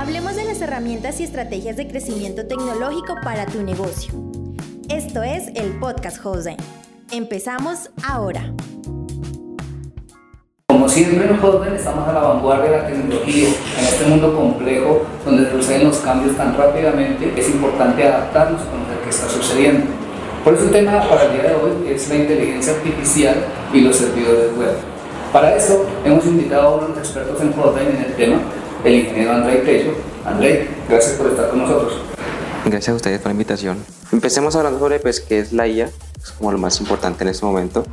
Hablemos de las herramientas y estrategias de crecimiento tecnológico para tu negocio. Esto es el podcast Jose. Empezamos ahora. Como siempre en Hotmail estamos a la vanguardia de la tecnología. En este mundo complejo donde suceden los cambios tan rápidamente, es importante adaptarnos a conocer qué está sucediendo. Por eso el tema para el día de hoy es la inteligencia artificial y los servidores web. Para esto hemos invitado a uno de los expertos en Hotmail en el tema, el ingeniero Andrei Tello. Andrei, gracias por estar con nosotros. Gracias a ustedes por la invitación. Empecemos hablando sobre pues, qué es la IA, es como lo más importante en este momento.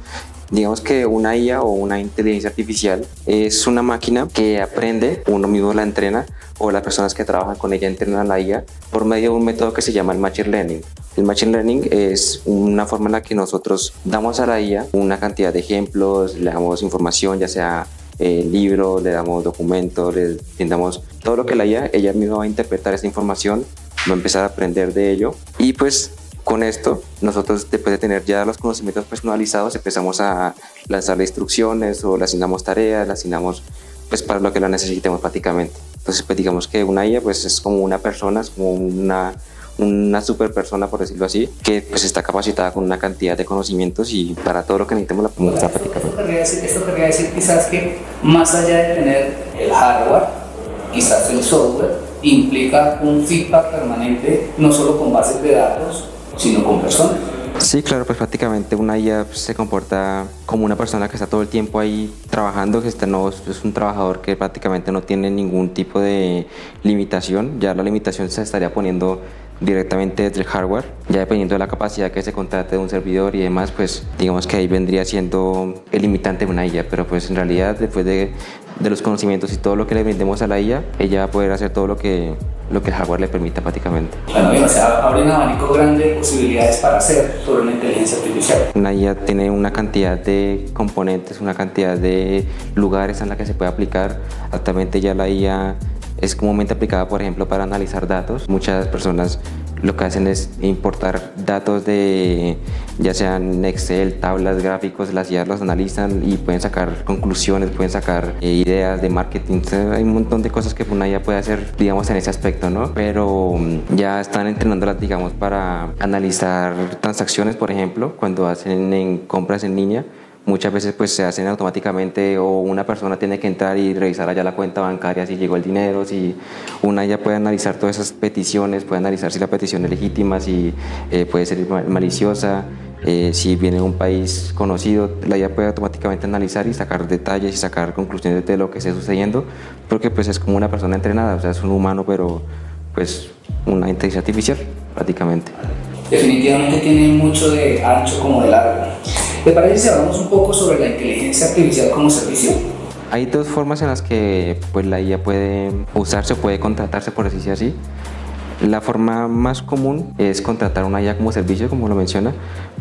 Digamos que una IA o una inteligencia artificial es una máquina que aprende, uno mismo la entrena o las personas que trabajan con ella entrenan la IA por medio de un método que se llama el Machine Learning. El Machine Learning es una forma en la que nosotros damos a la IA una cantidad de ejemplos, le damos información, ya sea eh, libros, le damos documentos, le damos todo lo que la IA, ella misma va a interpretar esa información, va a empezar a aprender de ello y pues con esto, nosotros después de tener ya los conocimientos personalizados, empezamos a lanzarle instrucciones o le asignamos tareas, le asignamos pues para lo que la necesitemos prácticamente. Entonces, pues digamos que una IA pues es como una persona, es como una, una super persona, por decirlo así, que pues está capacitada con una cantidad de conocimientos y para todo lo que necesitemos la podemos estar. Esto querría, decir, esto querría decir quizás que más allá de tener el hardware, quizás el software, implica un feedback permanente, no solo con bases de datos, sino con personas. Sí, claro, pues prácticamente una IA se comporta como una persona que está todo el tiempo ahí trabajando, que está, no, es un trabajador que prácticamente no tiene ningún tipo de limitación, ya la limitación se estaría poniendo directamente desde el hardware, ya dependiendo de la capacidad que se contrate de un servidor y demás, pues digamos que ahí vendría siendo el limitante de una IA, pero pues en realidad después de, de los conocimientos y todo lo que le brindemos a la IA, ella va a poder hacer todo lo que lo que el hardware le permita prácticamente. Bueno, bien, o sea, abre un abanico grande de posibilidades para hacer sobre una inteligencia artificial. Una IA tiene una cantidad de componentes, una cantidad de lugares en la que se puede aplicar. Actualmente ya la IA es comúnmente aplicada, por ejemplo, para analizar datos. Muchas personas lo que hacen es importar datos de ya sean Excel, tablas, gráficos, las IAs los analizan y pueden sacar conclusiones, pueden sacar eh, ideas de marketing. hay un montón de cosas que una IA puede hacer, digamos, en ese aspecto, ¿no? Pero mm, ya están entrenándolas, digamos, para analizar transacciones, por ejemplo, cuando hacen en compras en línea muchas veces pues se hacen automáticamente o una persona tiene que entrar y revisar allá la cuenta bancaria si llegó el dinero, si una ya puede analizar todas esas peticiones, puede analizar si la petición es legítima, si eh, puede ser maliciosa, eh, si viene de un país conocido, la IA puede automáticamente analizar y sacar detalles y sacar conclusiones de lo que esté sucediendo, porque pues es como una persona entrenada, o sea, es un humano, pero pues una inteligencia artificial prácticamente. Definitivamente tiene mucho de ancho como de largo. ¿Te parece si hablamos un poco sobre la inteligencia artificial como servicio? Hay dos formas en las que pues, la IA puede usarse o puede contratarse, por decirlo así. La forma más común es contratar una IA como servicio, como lo menciona,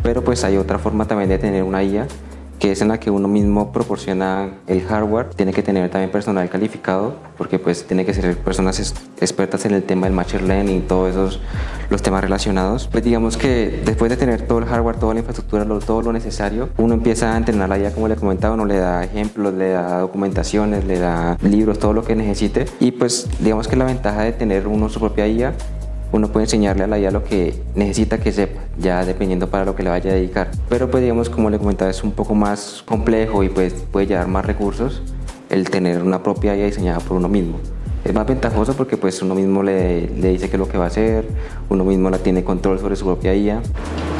pero pues hay otra forma también de tener una IA que es en la que uno mismo proporciona el hardware, tiene que tener también personal calificado, porque pues tiene que ser personas expertas en el tema del machine learning y todos esos los temas relacionados. Pues digamos que después de tener todo el hardware, toda la infraestructura, todo lo necesario, uno empieza a entrenar la IA como le comentaba, uno le da ejemplos, le da documentaciones, le da libros, todo lo que necesite y pues digamos que la ventaja de tener uno su propia IA uno puede enseñarle a la IA lo que necesita que sepa, ya dependiendo para lo que le vaya a dedicar. Pero pues digamos, como le comentaba, es un poco más complejo y pues puede llevar más recursos el tener una propia IA diseñada por uno mismo. Es más ventajoso porque pues uno mismo le, le dice qué es lo que va a hacer, uno mismo la tiene control sobre su propia IA.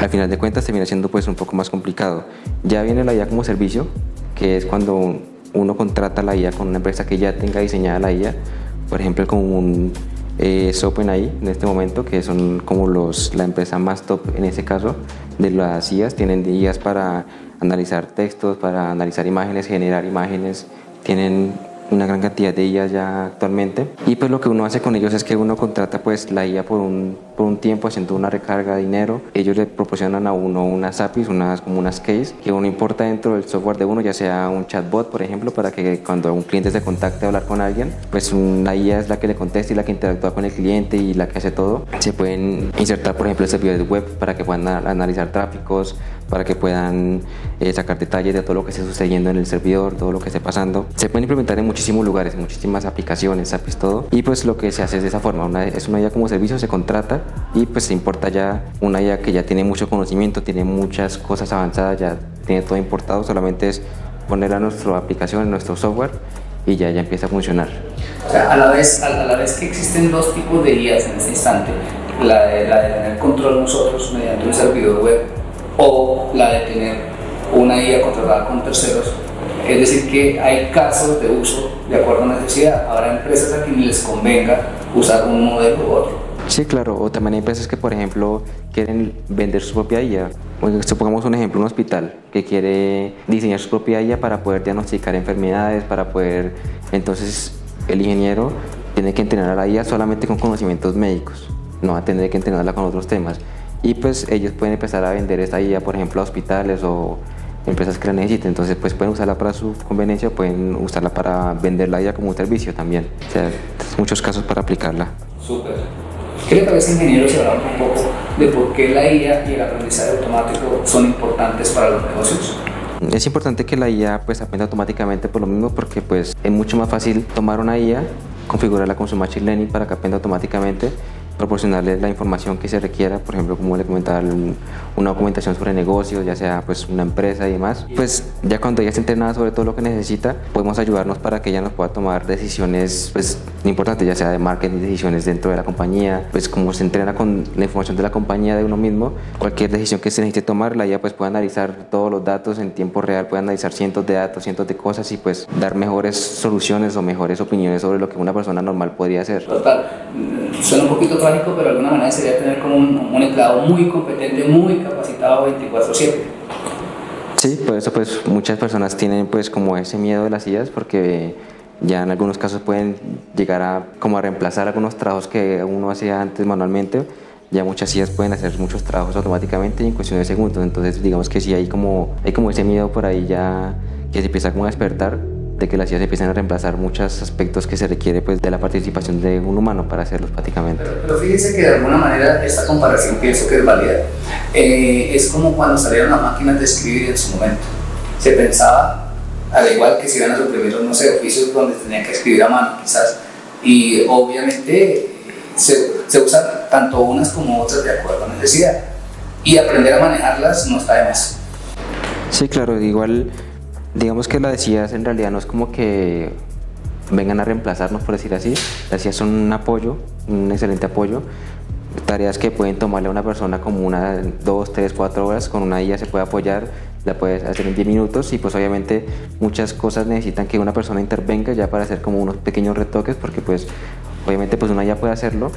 Al final de cuentas termina siendo pues un poco más complicado. Ya viene la IA como servicio, que es cuando uno contrata la IA con una empresa que ya tenga diseñada la IA, por ejemplo con un es OpenAI en este momento, que son como los, la empresa más top en ese caso de las IAs. Tienen IAs para analizar textos, para analizar imágenes, generar imágenes. Tienen una gran cantidad de IAs ya actualmente. Y pues lo que uno hace con ellos es que uno contrata pues la IA por un, por un tiempo haciendo una recarga de dinero. Ellos le proporcionan a uno unas APIs, unas, como unas keys que uno importa dentro del software de uno, ya sea un chatbot, por ejemplo, para que cuando un cliente se contacte a hablar con alguien, pues la IA es la que le contesta y la que interactúa con el cliente y la que hace todo. Se pueden insertar, por ejemplo, servidores web para que puedan analizar tráficos, para que puedan eh, sacar detalles de todo lo que esté sucediendo en el servidor, todo lo que esté pasando. Se pueden implementar en muchísimos lugares, en muchísimas aplicaciones, APIs, todo. Y pues lo que se hace es de esa forma, es una IA como servicio, se contrata y pues se importa ya una IA que ya tiene mucho conocimiento, tiene muchas cosas avanzadas, ya tiene todo importado, solamente es poner a nuestra aplicación, en nuestro software y ya, ya empieza a funcionar. A la, vez, a la vez que existen dos tipos de IAs en este instante, la de, la de tener control nosotros mediante un servidor web o la de tener una IA controlada con terceros, es decir, que hay casos de uso de acuerdo a necesidad. Habrá empresas a quienes les convenga usar un modelo u otro. Sí, claro, o también hay empresas que, por ejemplo, quieren vender su propia IA. Supongamos un ejemplo, un hospital que quiere diseñar su propia IA para poder diagnosticar enfermedades, para poder... Entonces, el ingeniero tiene que entrenar a la IA solamente con conocimientos médicos, no va a tener que entrenarla con otros temas. Y pues ellos pueden empezar a vender esta IA, por ejemplo, a hospitales o empresas que la necesiten. Entonces, pues pueden usarla para su conveniencia, pueden usarla para venderla IA como un servicio también. O sea, muchos casos para aplicarla. Súper. ¿Qué le parece, ingeniero, si hablamos un poco de por qué la IA y el aprendizaje automático son importantes para los negocios? Es importante que la IA pues aprenda automáticamente por lo mismo porque pues es mucho más fácil tomar una IA, configurarla con su machine learning para que aprenda automáticamente proporcionarle la información que se requiera, por ejemplo, como le comentaba, una documentación sobre negocios, ya sea pues una empresa y demás. Pues ya cuando ella esté entrenada sobre todo lo que necesita, podemos ayudarnos para que ella nos pueda tomar decisiones pues importantes, ya sea de marketing, decisiones dentro de la compañía, pues como se entrena con la información de la compañía de uno mismo, cualquier decisión que se necesite tomar, la IA pues puede analizar todos los datos en tiempo real, puede analizar cientos de datos, cientos de cosas y pues dar mejores soluciones o mejores opiniones sobre lo que una persona normal podría hacer. Total, suena un poquito pero de alguna manera sería tener como un, un empleado muy competente, muy capacitado 24/7. Sí, por eso pues muchas personas tienen pues como ese miedo de las sillas porque ya en algunos casos pueden llegar a como a reemplazar algunos trabajos que uno hacía antes manualmente. Ya muchas sillas pueden hacer muchos trabajos automáticamente en cuestión de segundos. Entonces digamos que sí hay como hay como ese miedo por ahí ya que se empieza como a despertar de que las IAs empiecen a reemplazar muchos aspectos que se requiere pues, de la participación de un humano para hacerlos prácticamente. Pero, fíjense que de alguna manera esta comparación pienso que es válida. Eh, es como cuando salieron las máquinas de escribir en su momento. Se pensaba, al igual que si iban a suprimir, no sé, oficios donde tenían que escribir a mano quizás, y obviamente se, se usan tanto unas como otras de acuerdo a necesidad. Y aprender a manejarlas no está de más. Sí, claro, igual digamos que las decías en realidad no es como que vengan a reemplazarnos, por decir así. Las decías son un apoyo, un excelente apoyo. Tareas que pueden tomarle a una persona como una, dos, tres, cuatro horas, con una IA se puede apoyar, la puedes hacer en 10 minutos y pues obviamente muchas cosas necesitan que una persona intervenga ya para hacer como unos pequeños retoques porque pues obviamente pues una IA puede hacerlo,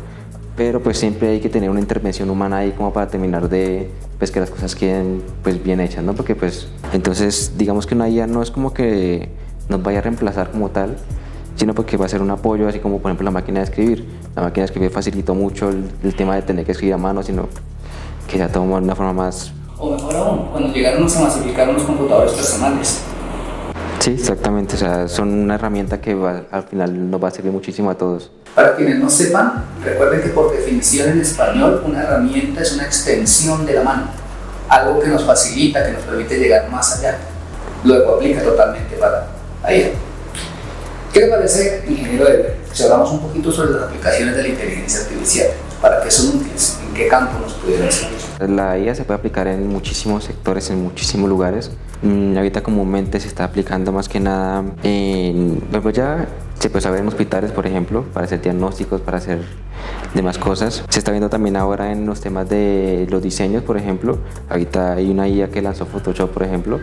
pero pues siempre hay que tener una intervención humana ahí como para terminar de pues que las cosas queden pues bien hechas, ¿no? Porque pues entonces digamos que una IA no es como que nos vaya a reemplazar como tal, sino porque va a ser un apoyo, así como por ejemplo la máquina de escribir. La máquina de escribir facilitó mucho el, tema de tener que escribir a mano, sino que ya toma una forma más... O mejor aún, cuando llegaron a masificar los computadores personales. Sí, exactamente, o sea, son una herramienta que al final nos va a servir muchísimo a todos. Para quienes no sepan, recuerden que por definición en español una herramienta es una extensión de la mano, algo que nos facilita, que nos permite llegar más allá. Luego aplica totalmente para ahí. ¿Qué le parece, ingeniero Eber, si hablamos un poquito sobre las aplicaciones de la inteligencia artificial? ¿Para qué son útiles? ¿En qué campo nos pudieran servir? La IA se puede aplicar en muchísimos sectores, en muchísimos lugares. Mm, ahorita comúnmente se está aplicando más que nada en, bueno, ya se puede saber en hospitales, por ejemplo, para hacer diagnósticos, para hacer demás cosas. Se está viendo también ahora en los temas de los diseños, por ejemplo. Ahorita hay una IA que lanzó Photoshop, por ejemplo,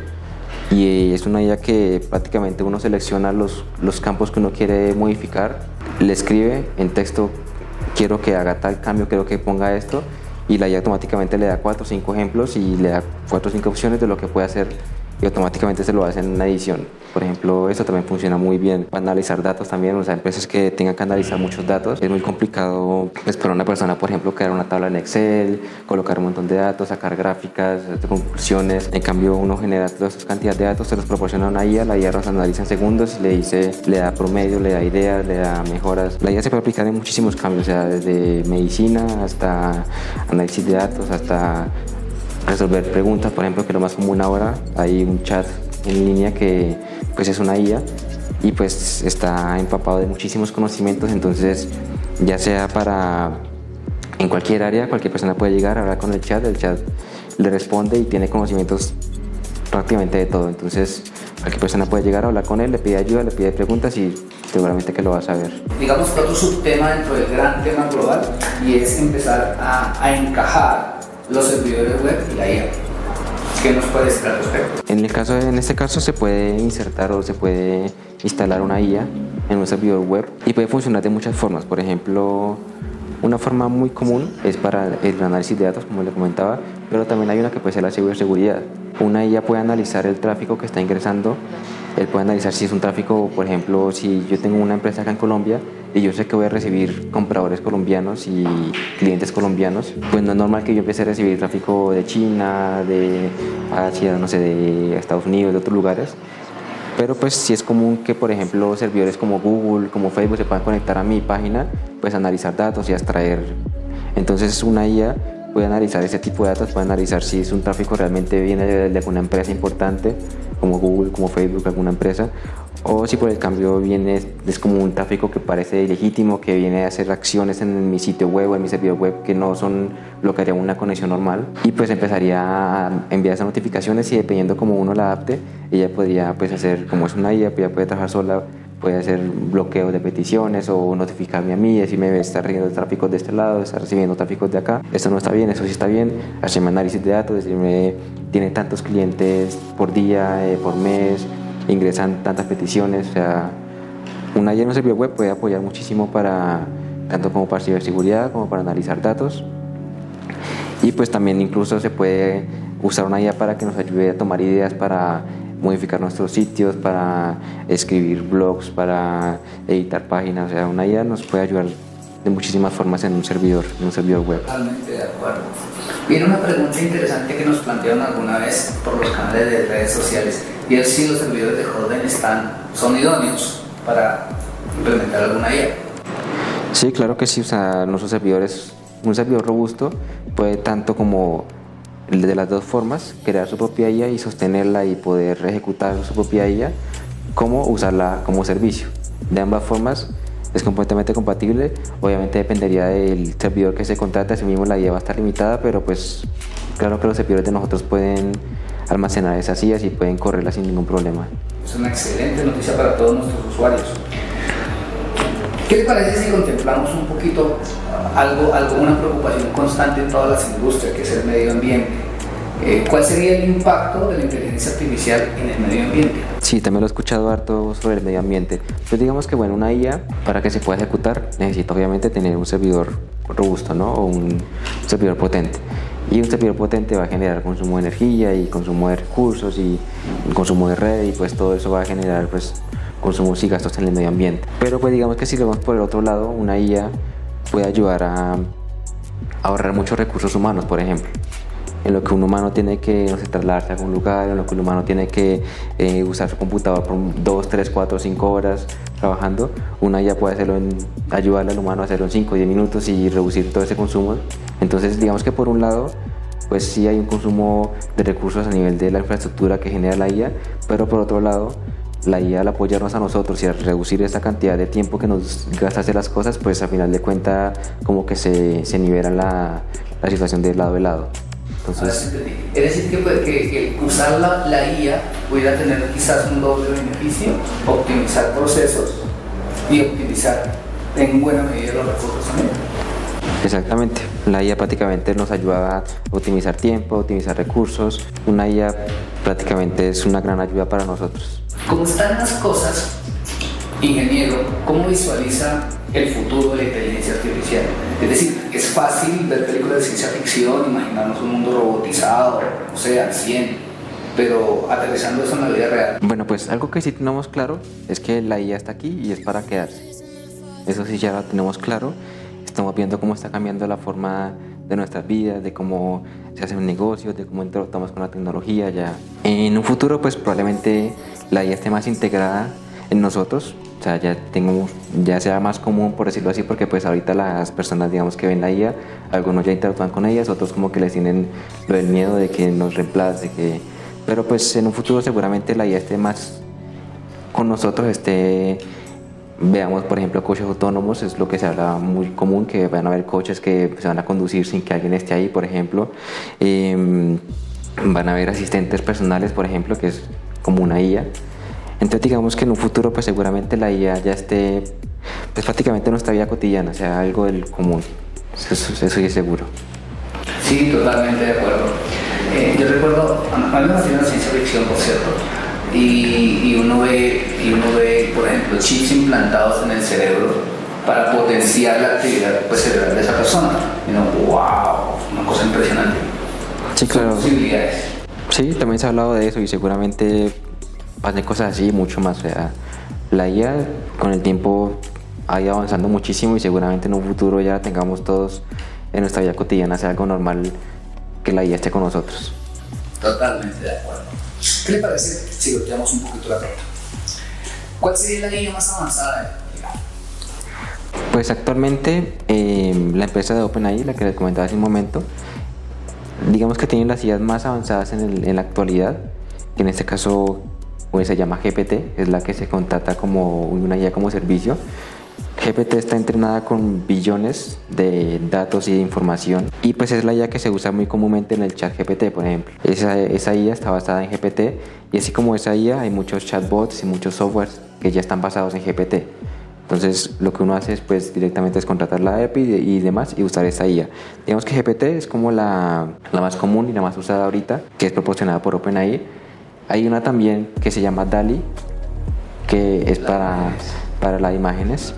y es una IA que prácticamente uno selecciona los, los campos que uno quiere modificar, le escribe en texto, quiero que haga tal cambio, quiero que ponga esto, y la IA automáticamente le da cuatro o cinco ejemplos y le da cuatro o cinco opciones de lo que puede hacer y automáticamente se lo hacen en una edición. Por ejemplo, esto también funciona muy bien para analizar datos también, o sea, empresas que tengan que analizar muchos datos. Es muy complicado pues, para una persona, por ejemplo, crear una tabla en Excel, colocar un montón de datos, sacar gráficas, conclusiones. En cambio, uno genera toda esa cantidad de datos, se los proporciona a una IA, la IA los analiza en segundos le dice, le da promedio, le da ideas, le da mejoras. La IA se puede aplicar en muchísimos cambios, o sea, desde medicina hasta análisis de datos, hasta resolver preguntas, por ejemplo, que lo más común ahora, hay un chat en línea que pues es una IA y pues está empapado de muchísimos conocimientos, entonces ya sea para en cualquier área, cualquier persona puede llegar, a hablar con el chat, el chat le responde y tiene conocimientos prácticamente de todo, entonces cualquier persona puede llegar a hablar con él, le pide ayuda, le pide preguntas y seguramente que lo va a saber. Digamos que otro subtema dentro del gran tema global y es empezar a, a encajar los servidores web y la IA. ¿Qué nos puede decir al respecto? En, el caso, en este caso se puede insertar o se puede instalar una IA en un servidor web y puede funcionar de muchas formas. Por ejemplo, una forma muy común es para el análisis de datos, como le comentaba, pero también hay una que puede ser la ciberseguridad. Una IA puede analizar el tráfico que está ingresando, él puede analizar si es un tráfico, por ejemplo, si yo tengo una empresa acá en Colombia y yo sé que voy a recibir compradores colombianos y clientes colombianos, pues no es normal que yo empiece a recibir tráfico de China, de Asia, no sé, de Estados Unidos, de otros lugares. Pero pues sí es común que, por ejemplo, servidores como Google, como Facebook se puedan conectar a mi página, pues analizar datos y extraer. Entonces una IA puede analizar ese tipo de datos, puede analizar si es un tráfico realmente viene de alguna empresa importante, como Google, como Facebook, alguna empresa, o si por el cambio viene, es como un tráfico que parece ilegítimo, que viene a hacer acciones en mi sitio web o en mi servidor web que no son lo que haría una conexión normal. Y pues empezaría a enviar esas notificaciones y dependiendo cómo uno la adapte, ella podría pues hacer, como es una IA, ella puede trabajar sola, puede hacer bloqueo de peticiones o notificarme a mí, decirme está recibiendo tráfico de este lado, está recibiendo tráfico de acá, esto no está bien, eso sí está bien, hacerme análisis de datos, decirme tiene tantos clientes por día, eh, por mes, ingresan tantas peticiones, o sea, una IA en un servidor web puede apoyar muchísimo para, tanto como para ciberseguridad, como para analizar datos. Y pues también incluso se puede usar una IA para que nos ayude a tomar ideas para modificar nuestros sitios, para escribir blogs, para editar páginas. O sea, una IA nos puede ayudar de muchísimas formas en un servidor, en un servidor web. Totalmente de acuerdo. Viene una pregunta interesante que nos plantearon alguna vez por los canales de redes sociales y es si los servidores de Hotden están, son idóneos para implementar alguna IA. Sí, claro que sí, o sea, nuestros servidores, un servidor robusto puede tanto como de las dos formas, crear su propia IA y sostenerla y poder ejecutar su propia IA, como usarla como servicio. De ambas formas es completamente compatible. Obviamente dependería del servidor que se contrate, así mismo la IA va a estar limitada, pero pues claro que los servidores de nosotros pueden almacenar esas IAs y pueden correrlas sin ningún problema. Es una excelente noticia para todos nuestros usuarios. ¿Qué le parece si contemplamos un poquito algo, algo, una preocupación constante en todas las industrias, que es el medio ambiente? Eh, ¿Cuál sería el impacto de la inteligencia artificial en el medio ambiente? Sí, también lo he escuchado harto sobre el medio ambiente. Pues digamos que bueno, una IA para que se pueda ejecutar necesita obviamente tener un servidor robusto, ¿no? O un servidor potente. Y un servidor potente va a generar consumo de energía y consumo de recursos y consumo de red y pues todo eso va a generar pues consumos y gastos en el medio ambiente. Pero pues digamos que si lo vemos por el otro lado, una IA puede ayudar a ahorrar muchos recursos humanos, por ejemplo en lo que un humano tiene que no sé, trasladarse a algún lugar, en lo que un humano tiene que eh, usar su computador por 2, 3, 4, 5 horas trabajando, una ya puede hacerlo ayudarle al humano a hacerlo en 5, 10 minutos y reducir todo ese consumo. Entonces, digamos que por un lado, pues sí hay un consumo de recursos a nivel de la infraestructura que genera la IA, pero por otro lado, la IA al apoyarnos a nosotros y al reducir esa cantidad de tiempo que nos gasta hacer las cosas, pues a final de cuentas como que se, se nivela la, la situación de lado a lado. Entonces, es decir, que, pues, que, usar la, la, IA pudiera tener quizás un doble beneficio, optimizar procesos y optimizar en buena medida los recursos también. Exactamente, la IA prácticamente nos ayuda a optimizar tiempo, optimizar recursos. Una IA prácticamente es una gran ayuda para nosotros. ¿Cómo están las cosas, ingeniero? ¿Cómo visualiza el futuro de la inteligencia artificial. Es decir, es fácil ver películas de ciencia ficción, imaginarnos un mundo robotizado, o sea, al 100, pero aterrizando eso en la vida real. Bueno, pues algo que sí tenemos claro es que la IA está aquí y es para quedarse. Eso sí ya lo tenemos claro. Estamos viendo cómo está cambiando la forma de nuestras vidas, de cómo se hacen negocios, de cómo estamos con la tecnología ya. En un futuro, pues probablemente la IA esté más integrada en nosotros, o sea, ya tengo, ya sea más común por decirlo así, porque pues ahorita las personas digamos que ven la IA, algunos ya interactúan con ellas, otros como que les tienen lo del miedo de que nos reemplace, que, pero pues en un futuro seguramente la IA esté más con nosotros, esté veamos por ejemplo coches autónomos es lo que se habla muy común que van a haber coches que se van a conducir sin que alguien esté ahí por ejemplo em, van a haber asistentes personales por ejemplo que es como una IA entonces digamos que en un futuro pues seguramente la IA ya esté pues prácticamente en nuestra vida cotidiana, sea, algo del común. Eso, eso es seguro. Sí, totalmente de acuerdo. Eh, yo recuerdo, a mí me ciencia ficción, por cierto, y, y, uno ve, y uno ve, por ejemplo, chips implantados en el cerebro para potenciar la actividad pues, cerebral de esa persona. Y uno, wow, una cosa impresionante. Sí, claro. Posibilidades. Sí, también se ha hablado de eso y seguramente pasen cosas así mucho más. O sea, la IA con el tiempo ha ido avanzando muchísimo y seguramente en un futuro ya tengamos todos en nuestra vida cotidiana sea algo normal que la IA esté con nosotros. Totalmente de acuerdo. ¿Qué le parece si golpeamos un poquito la pregunta? ¿Cuál sería la IA más avanzada Pues actualmente eh, la empresa de OpenAI, la que les comentaba hace un momento, digamos que tiene las IAs más avanzadas en, el, en la actualidad, que en este caso pues se llama GPT, es la que se contrata como una IA como servicio. GPT está entrenada con billones de datos y de información y pues es la IA que se usa muy comúnmente en el chat GPT, por ejemplo. Esa, esa IA está basada en GPT y así como esa IA hay muchos chatbots y muchos softwares que ya están basados en GPT. Entonces lo que uno hace es pues directamente es contratar la API y, demás y usar esa IA. Digamos que GPT es como la, la más común y la más usada ahorita, que es proporcionada por OpenAI hay una también que se llama DALI, que es para, para las imágenes.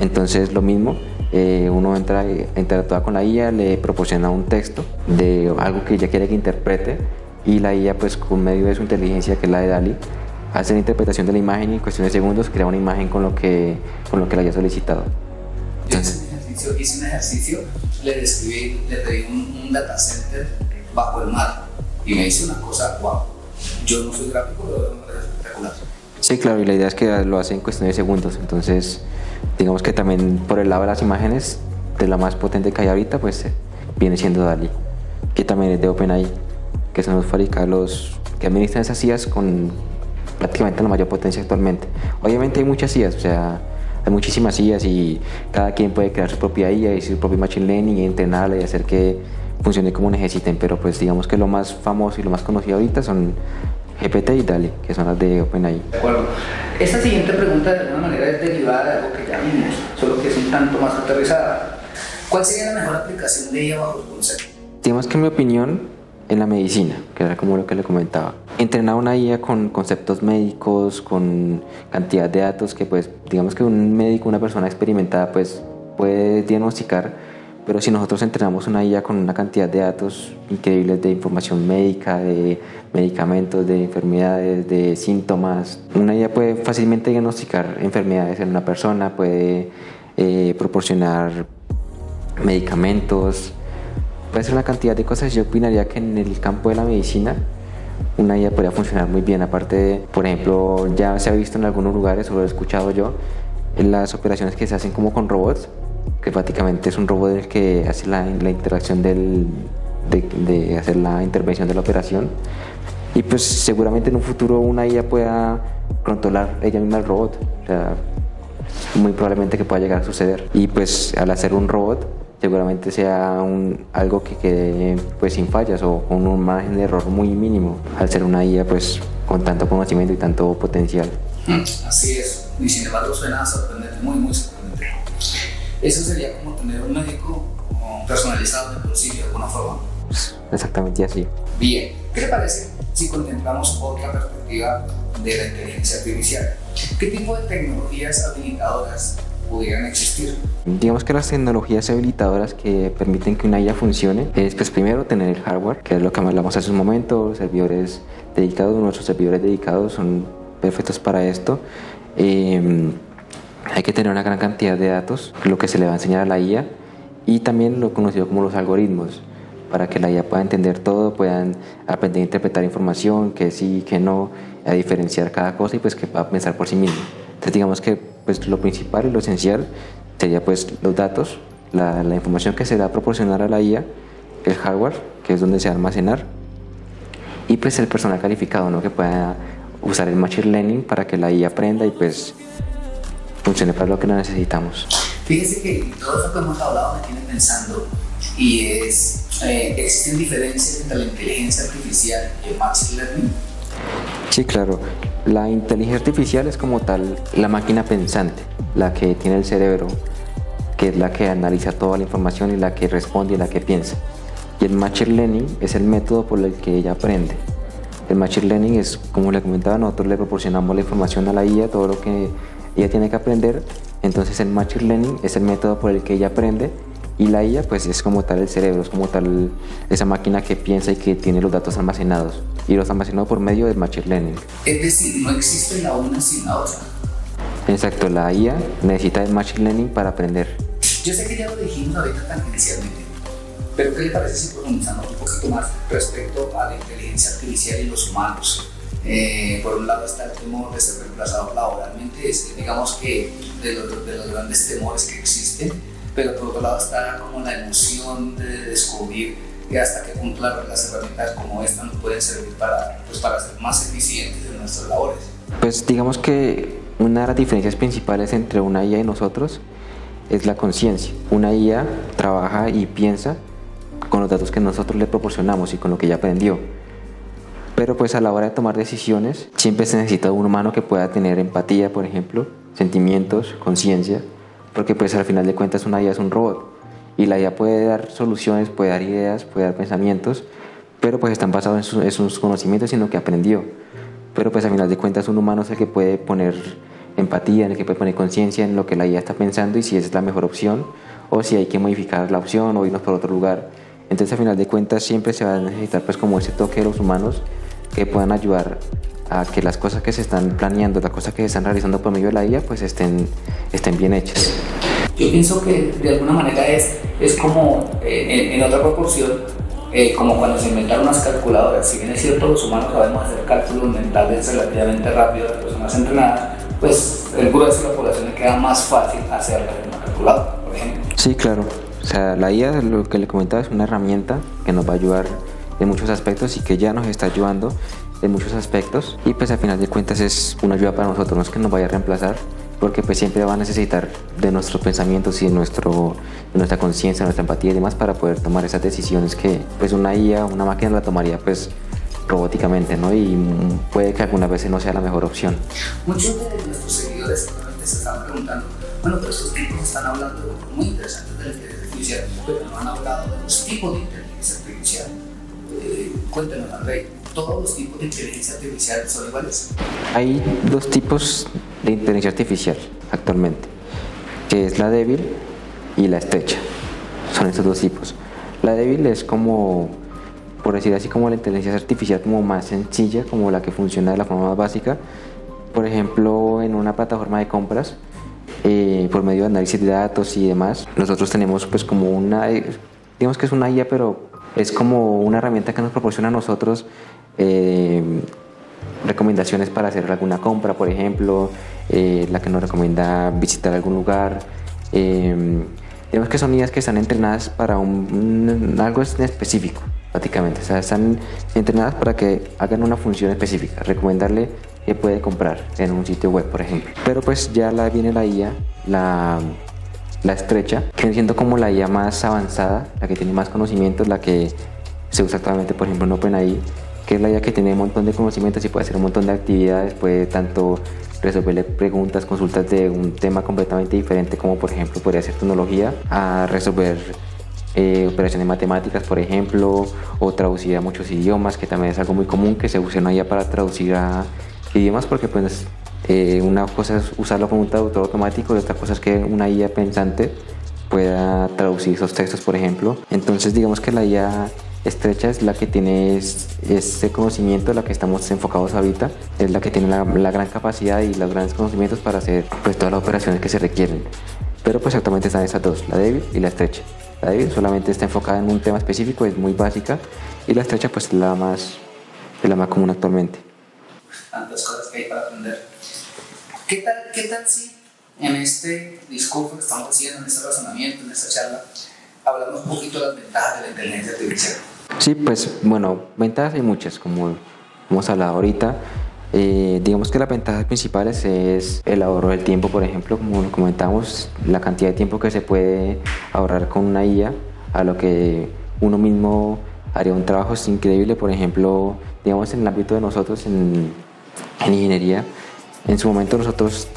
Entonces lo mismo, eh, uno entra, interactúa con la IA, le proporciona un texto de algo que ella quiere que interprete y la IA pues con medio de su inteligencia, que es la de DALI, hace la interpretación de la imagen y en cuestión de segundos crea una imagen con lo que, con lo que la haya solicitado. Entonces, hice un ejercicio, le describí, le pedí un, un data center bajo el mar y me hizo una cosa guau yo no soy gráfico, de manera espectacular. Sí, claro, y la idea es que lo hace en cuestión de segundos, entonces digamos que también por el lado de las imágenes, de la más potente que hay ahorita, pues viene siendo DALI, que también es de OpenAI, que son los fabricados que administran esas IAs con prácticamente la mayor potencia actualmente. Obviamente hay muchas IAs, o sea, hay muchísimas IAs y cada quien puede crear su propia IA y su propio machine learning y entrenarla y hacer que funcione como necesiten, pero pues digamos que lo más famoso y lo más conocido ahorita son GPT y DALI, que son las de OpenAI. De acuerdo. Esta siguiente pregunta de alguna manera es derivada de algo que ya vimos, solo que es un tanto más aterrizada. ¿Cuál sería la mejor aplicación de ella bajo el concepto? Digamos que en mi opinión, en la medicina, que era como lo que le comentaba. Entrenar una IA con conceptos médicos, con cantidad de datos que pues digamos que un médico, una persona experimentada pues puede diagnosticar pero si nosotros entrenamos una IA con una cantidad de datos increíbles de información médica, de medicamentos, de enfermedades, de síntomas, una IA puede fácilmente diagnosticar enfermedades en una persona, puede eh, proporcionar medicamentos, puede ser una cantidad de cosas. Yo opinaría que en el campo de la medicina una IA podría funcionar muy bien. Aparte, de, por ejemplo, ya se ha visto en algunos lugares, o lo he escuchado yo, en las operaciones que se hacen como con robots, que prácticamente es un robot el que hace la, la interacción del, de, de, hacer la intervención de la operación. Y pues seguramente en un futuro una IA pueda controlar ella misma el robot. O sea, muy probablemente que pueda llegar a suceder. Y pues al hacer un robot, seguramente sea un, algo que quede pues sin fallas o con un margen de error muy mínimo. Al ser una IA pues con tanto conocimiento y tanto potencial. Así es. Y sin embargo suena sorprendente, muy, muy sorprendente. Eso sería como tener un médico personalizado en bolsillo de alguna forma. Exactamente así. Bien, ¿qué te parece si contemplamos otra perspectiva de la inteligencia artificial? ¿Qué tipo de tecnologías habilitadoras pudieran existir? Digamos que las tecnologías habilitadoras que permiten que una IA funcione es pues primero tener el hardware, que es lo que hablamos hace un momento, servidores dedicados, nuestros servidores dedicados son perfectos para esto. Eh, hay que tener una gran cantidad de datos, lo que se le va a enseñar a la IA y también lo conocido como los algoritmos, para que la IA pueda entender todo, puedan aprender a interpretar información, que sí, que no, a diferenciar cada cosa y pues que pueda pensar por sí mismo. Entonces digamos que pues, lo principal y lo esencial sería pues los datos, la, la información que se da a proporcionar a la IA, el hardware, que es donde se va a almacenar, y pues el personal calificado, ¿no? que pueda usar el machine learning para que la IA aprenda y pues funcione para lo que necesitamos. Fíjese que todo eso que hemos hablado me tiene pensando y es, eh, ¿existen diferencias entre la inteligencia artificial y el machine learning? Sí, claro. La inteligencia artificial es como tal la máquina pensante, la que tiene el cerebro, que es la que analiza toda la información y la que responde y la que piensa. Y el Machine Learning es el método por el que ella aprende. El Machine Learning es, como le comentaba, nosotros le proporcionamos la información a la IA, todo lo que ella tiene que aprender. Entonces el Machine Learning es el método por el que ella aprende y la IA pues es como tal el cerebro, es como tal esa máquina que piensa y que tiene los datos almacenados y los almacenado por medio del Machine Learning. Es decir, no existe la una sin la otra. Exacto, la IA necesita el Machine Learning para aprender. Yo sé que ya lo dijimos ahorita tangencialmente, pero ¿qué le parece si profundizamos un poquito más respecto a la inteligencia artificial y los humanos? Eh, por un lado está el temor de ser reemplazado laboralmente, es, digamos que de los, de los grandes temores que existen, pero por otro lado está como la emoción de descubrir que hasta qué punto las herramientas como esta nos pueden servir para, pues, para ser más eficientes en nuestras labores. Pues digamos que una de las diferencias principales entre una IA y nosotros es la conciencia. Una IA trabaja y piensa con los datos que nosotros le proporcionamos y con lo que ya aprendió. Pero pues a la hora de tomar decisiones siempre se necesita un humano que pueda tener empatía, por ejemplo, sentimientos, conciencia, porque pues al final de cuentas una IA es un robot y la IA puede dar soluciones, puede dar ideas, puede dar pensamientos, pero pues están basados en sus, conocimientos y en lo que aprendió. Pero pues al final de cuentas un humano es el que puede poner empatía, en el que puede poner conciencia en lo que la IA está pensando y si es la mejor opción o si hay que modificar la opción o irnos por otro lugar. Entonces, al final de cuentas, siempre se va a necesitar pues como ese toque de los humanos que puedan ayudar a que las cosas que se están planeando, las cosas que se están realizando por medio de la IA, pues estén, estén bien hechas. Yo pienso que de alguna manera es, es como eh, en, otra proporción, eh, como cuando se inventaron las calculadoras. Si bien es cierto, los humanos sabemos hacer cálculos mentales relativamente rápido, las personas entrenadas, pues el grueso de la población le queda más fácil hacerlo en una calculadora, por ejemplo. Sí, claro. O sea, la IA, lo que le comentaba, es una herramienta que nos va a ayudar en muchos aspectos y que ya nos está ayudando en muchos aspectos y pues al final de cuentas es una ayuda para nosotros, no es que nos vaya a reemplazar porque pues siempre va a necesitar de nuestros pensamientos y de, nuestro, de nuestra conciencia, nuestra empatía y demás para poder tomar esas decisiones que pues una IA, una máquina la tomaría pues robóticamente, ¿no? Y puede que algunas veces no sea la mejor opción. Muchos de nuestros seguidores se están preguntando, bueno, pero estos tipos están hablando muy interesantes de la inteligencia artificial, pero no han hablado de los tipos de inteligencia artificial. Cuéntenos, André, ¿todos los tipos de inteligencia artificial son iguales? Hay dos tipos de inteligencia artificial actualmente, que es la débil y la estrecha. Son estos dos tipos. La débil es como por decir así como la inteligencia artificial como más sencilla, como la que funciona de la forma más básica. Por ejemplo, en una plataforma de compras, eh, por medio de análisis de datos y demás, nosotros tenemos pues como una, eh, digamos que es una IA, pero es como una herramienta que nos proporciona a nosotros eh, recomendaciones para hacer alguna compra, por ejemplo, la que nos recomienda visitar algún lugar. digamos que son IAs que están entrenadas para un, algo específico prácticamente. O sea, están entrenadas para que hagan una función específica, recomendarle qué puede comprar en un sitio web, por ejemplo. Pero pues ya la, viene la IA, la, la estrecha, que siendo como la IA más avanzada, la que tiene más conocimientos, la que se usa actualmente, por ejemplo, en OpenAI, que es la IA que tiene un montón de conocimientos y puede hacer un montón de actividades, puede tanto resolverle preguntas, consultas de un tema completamente diferente, como por ejemplo podría ser tecnología, a resolver eh, operaciones matemáticas, por ejemplo, o traducir a muchos idiomas, que también es algo muy común que se use ya para traducir a idiomas, porque pues eh, una cosa es usarlo como un traductor automático y otra cosa es que una IA pensante pueda traducir esos textos, por ejemplo. Entonces digamos que la IA estrecha es la que tiene ese conocimiento, la que estamos enfocados ahorita, es la que tiene la, la, gran capacidad y los grandes conocimientos para hacer pues, todas las operaciones que se requieren. Pero pues actualmente están esas dos, la débil y la estrecha. La débil solamente está enfocada en un tema específico, es muy básica, y la estrecha pues es la más, es la más común actualmente. Tantas cosas que hay para aprender. ¿Qué tal, ¿Qué tal si en este discurso que estamos haciendo, en este razonamiento, en esta charla, hablamos un poquito de las ventajas de la inteligencia artificial? Sí, pues bueno, ventajas hay muchas, como hemos hablado ahorita. Eh, digamos que las ventajas principales es el ahorro del tiempo, por ejemplo, como lo comentamos, la cantidad de tiempo que se puede ahorrar con una IA a lo que uno mismo haría un trabajo es increíble, por ejemplo, digamos en el ámbito de nosotros en, en ingeniería, en su momento nosotros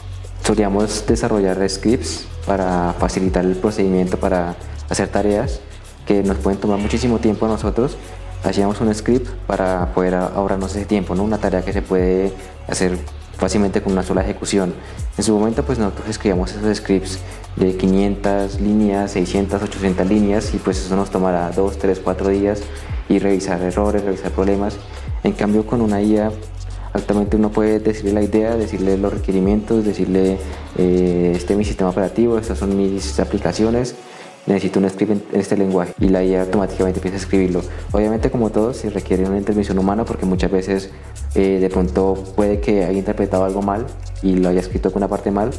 solíamos desarrollar scripts para facilitar el procedimiento para hacer tareas que nos pueden tomar muchísimo tiempo a nosotros hacíamos un script para poder ahorrarnos ese tiempo, ¿no? una tarea que se puede hacer fácilmente con una sola ejecución. En su momento pues nosotros escribíamos esos scripts de 500 líneas, 600, 800 líneas y pues eso nos tomará 2, 3, 4 días y revisar errores, revisar problemas. En cambio con una IA actualmente uno puede decirle la idea, decirle los requerimientos, decirle eh, este es mi sistema operativo, estas son mis aplicaciones necesito un script en este lenguaje y la IA automáticamente empieza a escribirlo. Obviamente como todo se requiere una intervención humana porque muchas veces eh, de pronto puede que haya interpretado algo mal y lo haya escrito con una parte mal,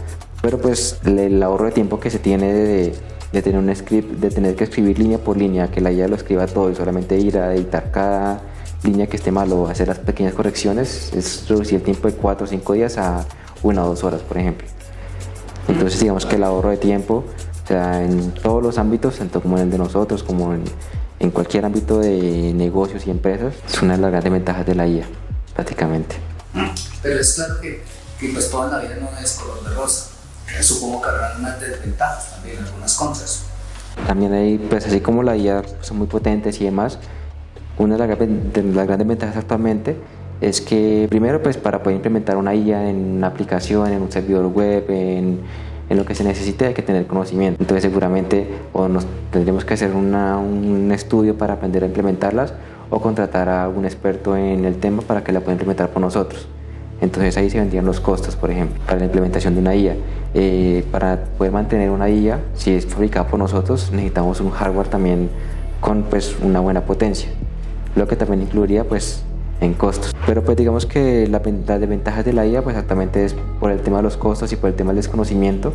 pero pues el ahorro de tiempo que se tiene de, de tener un script, de tener que escribir línea por línea, que la IA lo escriba todo y solamente ir a editar cada línea que esté mal o hacer las pequeñas correcciones, es reducir el tiempo de 4 o 5 días a 1 o 2 horas, por ejemplo. Entonces digamos que el ahorro de tiempo o sea, en todos los ámbitos, tanto como en el de nosotros, como en, en cualquier ámbito de negocios y empresas, es una de las grandes ventajas de la IA, prácticamente. Pero es claro que, que pues toda la vida no es color de rosa. Supongo que habrá unas desventajas también, algunas contras. También hay, pues así como la IA son muy potentes y demás, una de las, de las grandes ventajas actualmente es que primero pues para poder implementar una IA en una aplicación, en un servidor web, en en lo que se necesite hay que tener conocimiento. Entonces seguramente o nos tendremos que hacer un estudio para aprender a implementarlas o contratar a algún experto en el tema para que la pueda implementar por nosotros. Entonces ahí se vendrían los costos, por ejemplo, para la implementación de una IA. Eh, para poder mantener una IA, si es fabricada por nosotros, necesitamos un hardware también con pues, una buena potencia, lo que también incluiría pues en costos. Pero pues digamos que la, las desventajas de la IA pues exactamente es por el tema de los costos y por el tema del desconocimiento,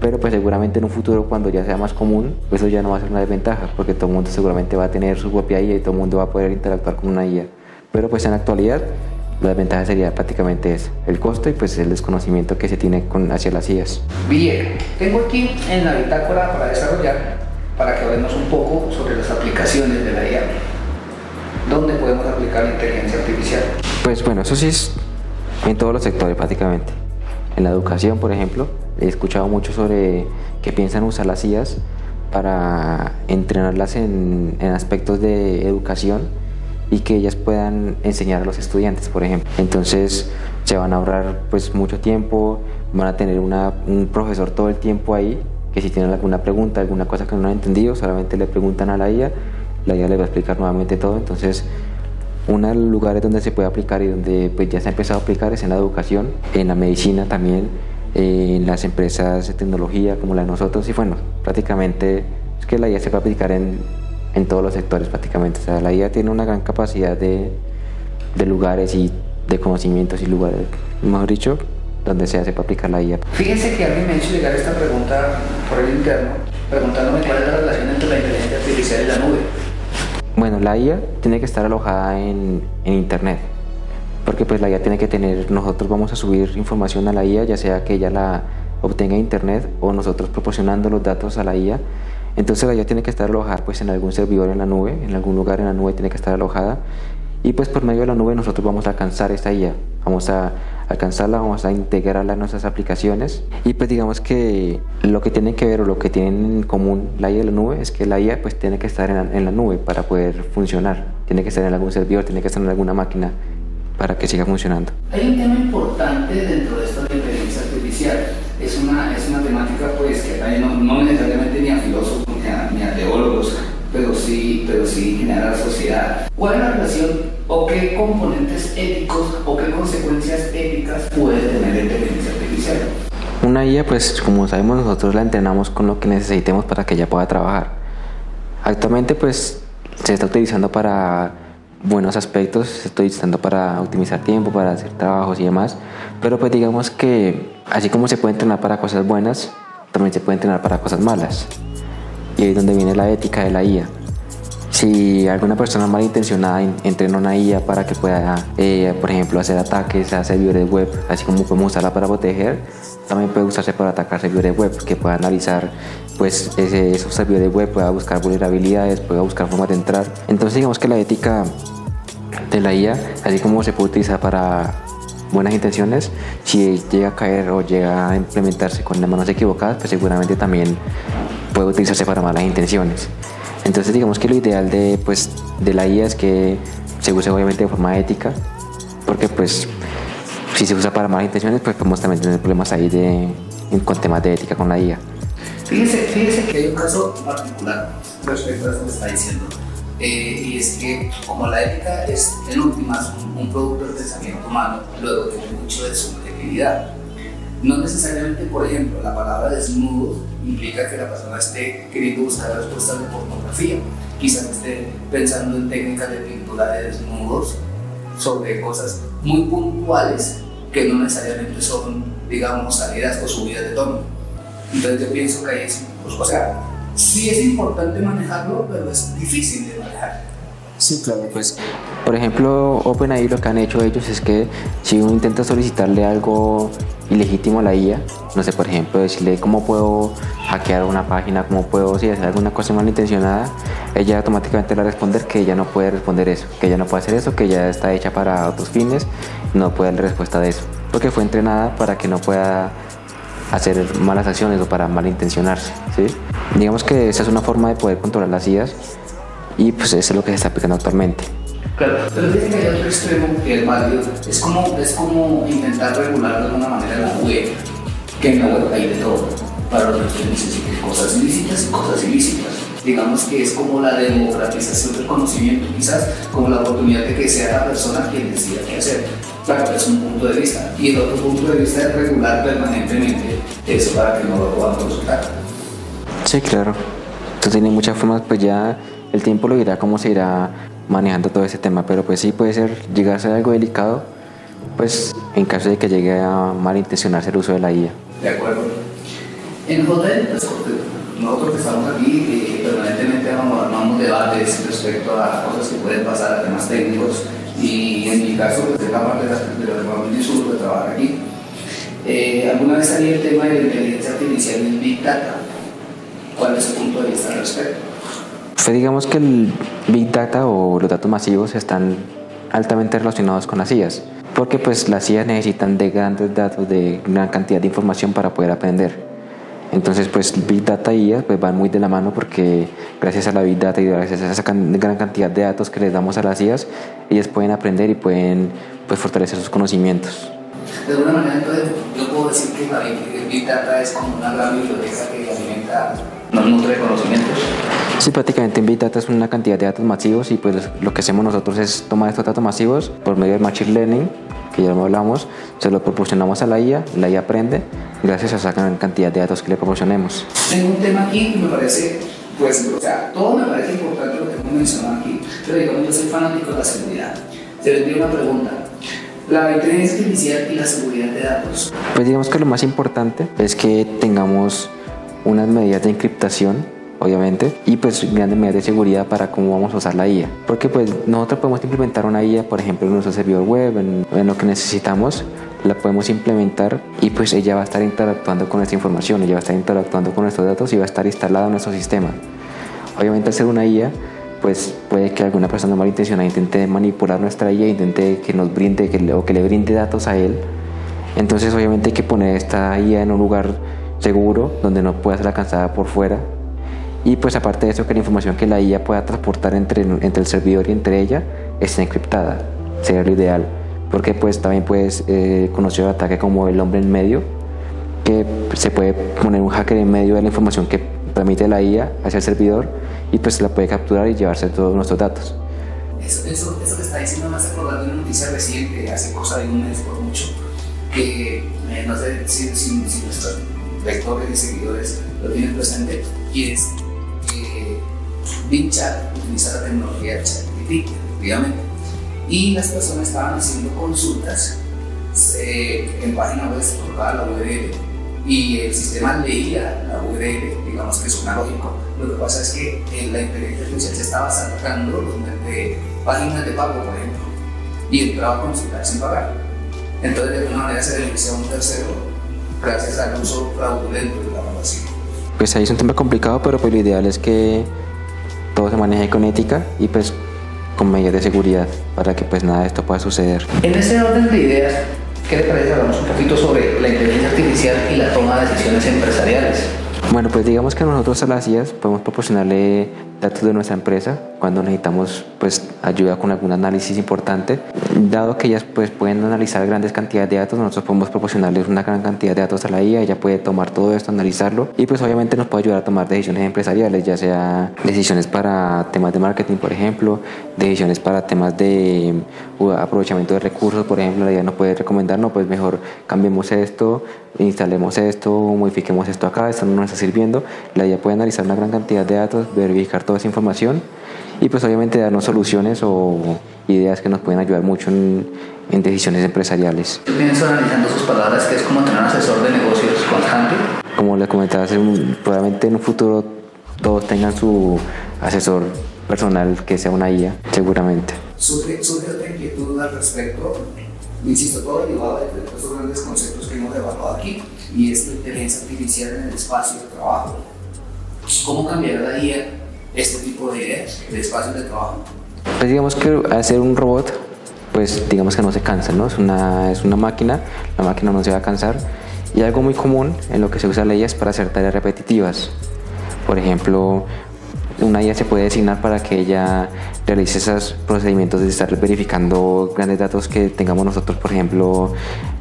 pero pues seguramente en un futuro cuando ya sea más común, pues eso ya no va a ser una desventaja, porque todo el mundo seguramente va a tener su propia IA y todo el mundo va a poder interactuar con una IA. Pero pues en la actualidad la desventaja sería prácticamente eso, el costo y pues el desconocimiento que se tiene con, hacia las IAs. Bien, tengo aquí en la bitácora para desarrollar, para que hablemos un poco sobre las aplicaciones de la IA. ¿Dónde podemos aplicar inteligencia artificial? Pues bueno, eso sí es en todos los sectores prácticamente. En la educación, por ejemplo, he escuchado mucho sobre que piensan usar las IAS para entrenarlas en, en, aspectos de educación y que ellas puedan enseñar a los estudiantes, por ejemplo. Entonces se van a ahorrar pues mucho tiempo, van a tener una, un profesor todo el tiempo ahí, que si tienen alguna pregunta, alguna cosa que no han entendido, solamente le preguntan a la IA la IA le va a explicar nuevamente todo. Entonces, uno de los lugares donde se puede aplicar y donde pues, ya se ha empezado a aplicar es en la educación, en la medicina también, en las empresas de tecnología como la de nosotros. Y bueno, prácticamente es que la IA se puede aplicar en, en todos los sectores prácticamente. O sea, la IA tiene una gran capacidad de, de lugares y de conocimientos y lugares, mejor dicho, donde se hace para aplicar la IA. Fíjense que alguien me hecho llegar esta pregunta por el interno, preguntándome cuál es la relación entre la inteligencia artificial y la nube. Bueno, la IA tiene que estar alojada en, en, Internet, porque pues la IA tiene que tener, nosotros vamos a subir información a la IA, ya sea que ella la obtenga en Internet o nosotros proporcionando los datos a la IA. Entonces la IA tiene que estar alojada pues en algún servidor en la nube, en algún lugar en la nube tiene que estar alojada y pues por medio de la nube nosotros vamos a alcanzar esta IA, vamos a alcanzarla, vamos a integrarla en nuestras aplicaciones. Y pues digamos que lo que tiene que ver o lo que tienen en común la IA y la nube es que la IA pues tiene que estar en la, en la nube para poder funcionar, tiene que estar en algún servidor, tiene que estar en alguna máquina para que siga funcionando. Hay un tema importante dentro de esta inteligencia artificial. Es una, es una temática pues que no, no necesariamente pero sí generar sociedad. ¿Cuál es la relación o qué componentes éticos o qué consecuencias éticas puede tener la inteligencia artificial? Una IA, pues como sabemos nosotros la entrenamos con lo que necesitemos para que ella pueda trabajar. Actualmente pues se está utilizando para buenos aspectos, se está utilizando para optimizar tiempo, para hacer trabajos y demás, pero pues digamos que así como se puede entrenar para cosas buenas, también se puede entrenar para cosas malas. Y ahí es donde viene la ética de la IA. Si alguna persona malintencionada entrena una IA para que pueda, eh, por ejemplo, hacer ataques a servidores web, así como podemos usarla para proteger, también puede usarse para atacar servidores web, que pueda analizar pues esos servidores web, pueda buscar vulnerabilidades, pueda buscar formas de entrar. Entonces digamos que la ética de la IA, así como se puede utilizar para buenas intenciones, si llega a caer o llega a implementarse con manos equivocadas, pues seguramente también puede utilizarse para malas intenciones. Entonces digamos que lo ideal de, pues, de la IA es que se use obviamente de forma ética, porque pues si se usa para malas intenciones, pues podemos también tener problemas ahí de, con temas de ética con la IA. Fíjese, fíjese que hay un caso particular respecto a esto que está diciendo, eh, y es que como la ética es en últimas un, un producto del pensamiento humano, luego tiene mucho de subjetividad. No necesariamente, por ejemplo, la palabra desnudo implica que la persona esté queriendo buscar respuestas de pornografía. Quizás esté pensando en técnicas de pintura de desnudos sobre cosas muy puntuales que no necesariamente son, digamos, salidas o subidas de tono. Entonces yo pienso que ahí es, pues, o sea, sí es importante manejarlo, pero es difícil de manejar. Sí, claro, pues por ejemplo, OpenAI lo que han hecho ellos es que si uno intenta solicitarle algo ilegítimo a la IA, no sé, por ejemplo, decirle cómo puedo hackear una página, cómo puedo si hacer alguna cosa malintencionada, ella automáticamente va a responder que ella no puede responder eso, que ella no puede hacer eso, que ya está hecha para otros fines, no puede dar respuesta de eso, porque fue entrenada para que no pueda hacer malas acciones o para malintencionarse, ¿sí? Digamos que esa es una forma de poder controlar las IAs y pues eso es lo que se está aplicando actualmente. Claro, pero dicen que hay otro extremo que es válido, es como, es como intentar regular de alguna manera la web, que en la web hay de todo, para los que necesiten cosas ilícitas y cosas ilícitas. Digamos que es como la democratización del conocimiento, quizás como la oportunidad de que sea la persona quien decida qué hacer. Claro, es un punto de vista. Y el otro punto de vista es regular permanentemente eso para que no lo puedan consultar. Sí, claro. Entonces tiene muchas formas, pues ya el tiempo lo dirá cómo se irá manejando todo ese tema, pero pues sí puede ser, llegar a ser algo delicado, pues en caso de que llegue a malintencionarse el uso de la IA. De acuerdo. En Hotel, pues, nosotros que estamos aquí eh, permanentemente armamos debates respecto a cosas que pueden pasar, a temas técnicos, y en mi caso, pues, es la parte de la, de sur de trabajar aquí. Eh, ¿Alguna vez salía el tema de la inteligencia artificial en Big Data? ¿Cuál es su punto de vista al respecto? Pues digamos que el Big Data o los datos masivos están altamente relacionados con las IAs, porque pues las IAs necesitan de grandes datos, de gran cantidad de información para poder aprender. Entonces pues Big Data y IAs pues van muy de la mano porque gracias a la Big Data y gracias a esa gran cantidad de datos que les damos a las IAs, ellas pueden aprender y pueden pues fortalecer sus conocimientos. De alguna manera entonces yo puedo decir que la Big Data es como una gran biblioteca que alimenta nos nutre conocimientos. Sí, prácticamente en Big Data es una cantidad de datos masivos y pues lo que hacemos nosotros es tomar estos datos masivos por medio del Machine Learning, que ya lo hablamos, se lo proporcionamos a la IA, la IA aprende gracias a esa gran cantidad de datos que le proporcionemos. Tengo un tema aquí que me parece, pues, o sea, todo me parece importante lo que hemos mencionado aquí, pero digamos, yo soy fanático de la seguridad. Se les dio una pregunta. La inteligencia artificial y la seguridad de datos. Pues digamos que lo más importante es que tengamos unas medidas de encriptación obviamente, y pues grandes medidas de seguridad para cómo vamos a usar la IA. Porque pues nosotros podemos implementar una IA, por ejemplo, en nuestro servidor web, en, en, lo que necesitamos, la podemos implementar y pues ella va a estar interactuando con nuestra información, ella va a estar interactuando con nuestros datos y va a estar instalada en nuestro sistema. Obviamente al ser una IA, pues puede que alguna persona malintencionada intente manipular nuestra IA, intente que nos brinde que o que le brinde datos a él. Entonces obviamente hay que poner esta IA en un lugar seguro, donde no pueda ser alcanzada por fuera. Y pues aparte de eso, que la información que la IA pueda transportar entre, entre el servidor y entre ella esté encriptada, sería lo ideal. Porque pues también puedes eh, conocer el ataque como el hombre en medio, que se puede poner un hacker en medio de la información que permite la IA hacia el servidor y pues la puede capturar y llevarse todos nuestros datos. Eso, eso, eso que está diciendo me hace acordar de una noticia reciente, hace cosa de un mes por mucho, que eh, no sé si, si, si nuestros lectores y seguidores lo tienen presente, y es que Big Chat utiliza la tecnología ChatGPT, efectivamente. Y las personas estaban haciendo consultas eh, en página web se colocaba la URL y el sistema leía la URL, digamos que suena lógico. Lo que pasa es que en la inteligencia artificial se estaba sacando de páginas de pago, por ejemplo, y entraba a consultar sin pagar. Entonces, de alguna manera se beneficia a un tercero gracias al uso fraudulento de la evaluación. Pues ahí es un tema complicado, pero pues lo ideal es que todo se maneje con ética y pues con medidas de seguridad para que pues nada de esto pueda suceder. En ese orden de ideas, ¿qué le parece? Hablamos un poquito sobre la inteligencia artificial y la toma de decisiones empresariales. Bueno, pues digamos que nosotros a las IAS podemos proporcionarle datos de nuestra empresa cuando necesitamos pues ayuda con algún análisis importante. Dado que ellas pues pueden analizar grandes cantidades de datos, nosotros podemos proporcionarles una gran cantidad de datos a la IA, ella puede tomar todo esto, analizarlo y pues obviamente nos puede ayudar a tomar decisiones empresariales, ya sea decisiones para temas de marketing, por ejemplo, decisiones para temas de uh, aprovechamiento de recursos, por ejemplo, la IA nos puede recomendar, no, pues mejor cambiemos esto, instalemos esto, modifiquemos esto acá, esto no nos está sirviendo. La IA puede analizar una gran cantidad de datos, verificar toda esa información y pues obviamente darnos soluciones o ideas que nos pueden ayudar mucho en, en decisiones empresariales. Tú vienes analizando sus palabras, que es como tener un asesor de negocios constante. Como les comentaba, probablemente en un futuro todos tengan su asesor personal que sea una IA, seguramente. Surge, surge otra inquietud al respecto, insisto, todo derivado de estos grandes conceptos que hemos evaluado aquí, y es la inteligencia artificial en el espacio de trabajo. ¿Cómo cambiará la IA este tipo de, de espacios de trabajo? Pues digamos que hacer un robot, pues digamos que no se cansa, ¿no? Es una, es una máquina, la máquina no se va a cansar. Y algo muy común en lo que se usa la IA es para hacer tareas repetitivas. Por ejemplo, una IA se puede designar para que ella realice esos procedimientos de estar verificando grandes datos que tengamos nosotros, por ejemplo,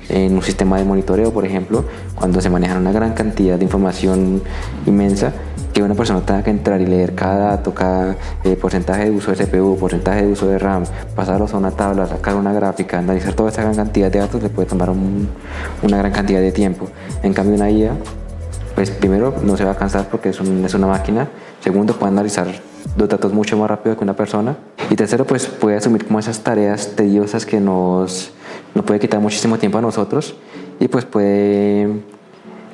en un sistema de monitoreo, por ejemplo, cuando se maneja una gran cantidad de información inmensa, que una persona tenga que entrar y leer cada dato, cada eh, porcentaje de uso de CPU, porcentaje de uso de RAM, pasarlos a una tabla, sacar una gráfica, analizar toda esa gran cantidad de datos, le puede tomar una gran cantidad de tiempo. En cambio, una IA, pues primero no se va a cansar porque es, es una máquina, segundo puede analizar los datos mucho más rápido que una persona y tercero pues puede asumir como esas tareas tediosas que nos, nos puede quitar muchísimo tiempo a nosotros y pues puede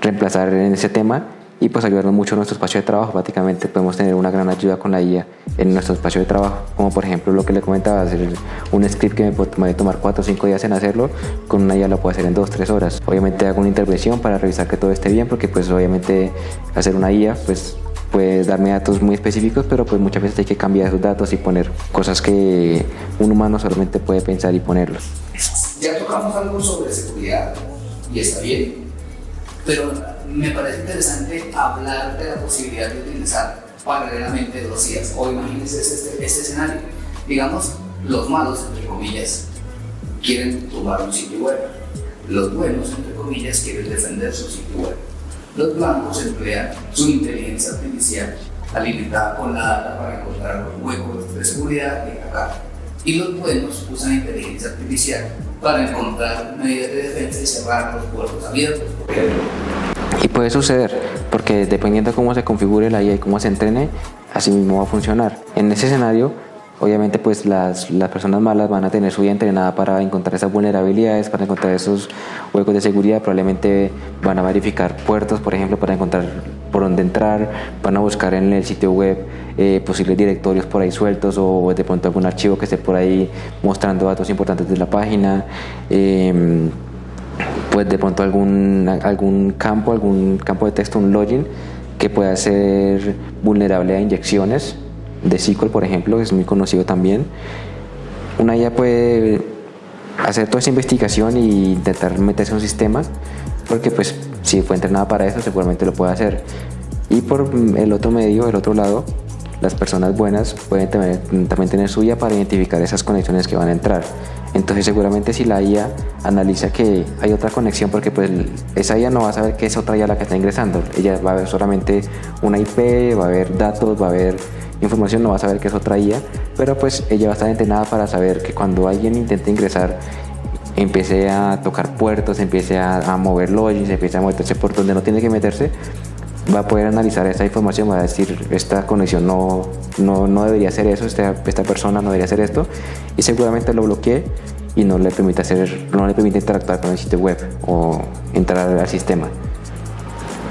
reemplazar en ese tema y pues ayudarnos mucho en nuestro espacio de trabajo. Prácticamente podemos tener una gran ayuda con la IA en nuestro espacio de trabajo, como por ejemplo lo que le comentaba, hacer un script que me puede tomar 4 o 5 días en hacerlo, con una IA lo puedo hacer en 2 3 horas. Obviamente hago una intervención para revisar que todo esté bien, porque pues obviamente hacer una IA pues puede darme datos muy específicos, pero pues muchas veces hay que cambiar esos datos y poner cosas que un humano solamente puede pensar y ponerlos. Ya tocamos algo sobre seguridad y está bien, pero me parece interesante hablar de la posibilidad de utilizar paralelamente dos IAs. O imagínense este, este escenario. Digamos, los malos, entre comillas, quieren tumbar un sitio web. Los buenos, entre comillas, quieren defender su sitio web. Los blancos emplean su inteligencia artificial alimentada con la data para encontrar los huecos de seguridad y atacar. Y los buenos usan inteligencia artificial para encontrar medidas de defensa y cerrar los puertos abiertos. Y puede suceder, porque dependiendo de cómo se configure la IA y cómo se entrene, así mismo va a funcionar. En ese escenario, obviamente pues las, las, personas malas van a tener su vida entrenada para encontrar esas vulnerabilidades, para encontrar esos huecos de seguridad, probablemente van a verificar puertos, por ejemplo, para encontrar por dónde entrar, van a buscar en el sitio web eh, posibles directorios por ahí sueltos o de pronto algún archivo que esté por ahí mostrando datos importantes de la página. Eh, pues de pronto algún, algún campo, algún campo de texto, un login que pueda ser vulnerable a inyecciones de SQL, por ejemplo, es muy conocido también. Una IA puede hacer toda esa investigación y intentar meterse en un sistema, porque pues si fue entrenada para eso, seguramente lo puede hacer. Y por el otro medio, el otro lado, las personas buenas pueden también tener suya para identificar esas conexiones que van a entrar. Entonces seguramente si la IA analiza que hay otra conexión, porque pues esa IA no va a saber que es otra IA la que está ingresando, ella va a ver solamente una IP, va a ver datos, va a ver información, no va a saber que es otra pero pues ella va a estar entrenada para saber que cuando alguien intenta ingresar empiece a tocar puertos, empiece a, mover logins, empiece a meterse por donde no tiene que meterse, va a poder analizar esta información, va a decir, esta conexión no, no, no debería ser eso, esta, esta persona no debería hacer esto, y seguramente lo bloquee y no le permite hacer, no le permite interactuar con el sitio web o entrar al sistema.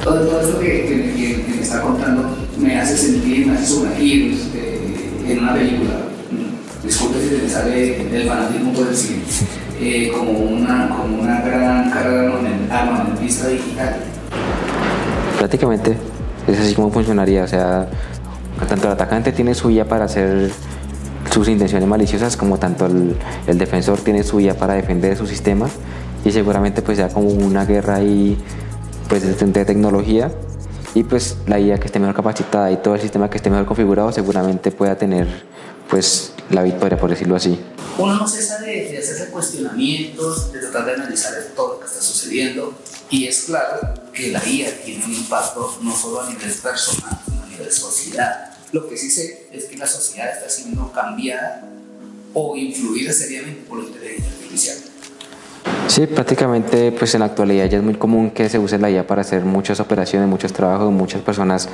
Todo, esto que, que, está contando me hace sentir, me hace sumergir este, en una película. Disculpe si me sale el fanatismo por decir, eh, como, una, como una gran carrera armamentista digital. Prácticamente es así como funcionaría, o sea, tanto el atacante tiene suya para hacer sus intenciones maliciosas como tanto el, el defensor tiene suya para defender su sistema y seguramente pues sea como una guerra ahí pues de tecnología y pues la IA que esté mejor capacitada y todo el sistema que esté mejor configurado seguramente pueda tener pues la victoria por decirlo así. Uno no cesa de, de hacerse cuestionamientos, de tratar de analizar todo lo que está sucediendo y es claro que la IA tiene un impacto no solo a nivel personal, sino a nivel sociedad. Lo que sí sé es que la sociedad está siendo cambiada o influida seriamente por la inteligencia artificial. Sí, prácticamente pues en la actualidad ya es muy común que se use la IA para hacer muchas operaciones, muchos trabajos, muchas personas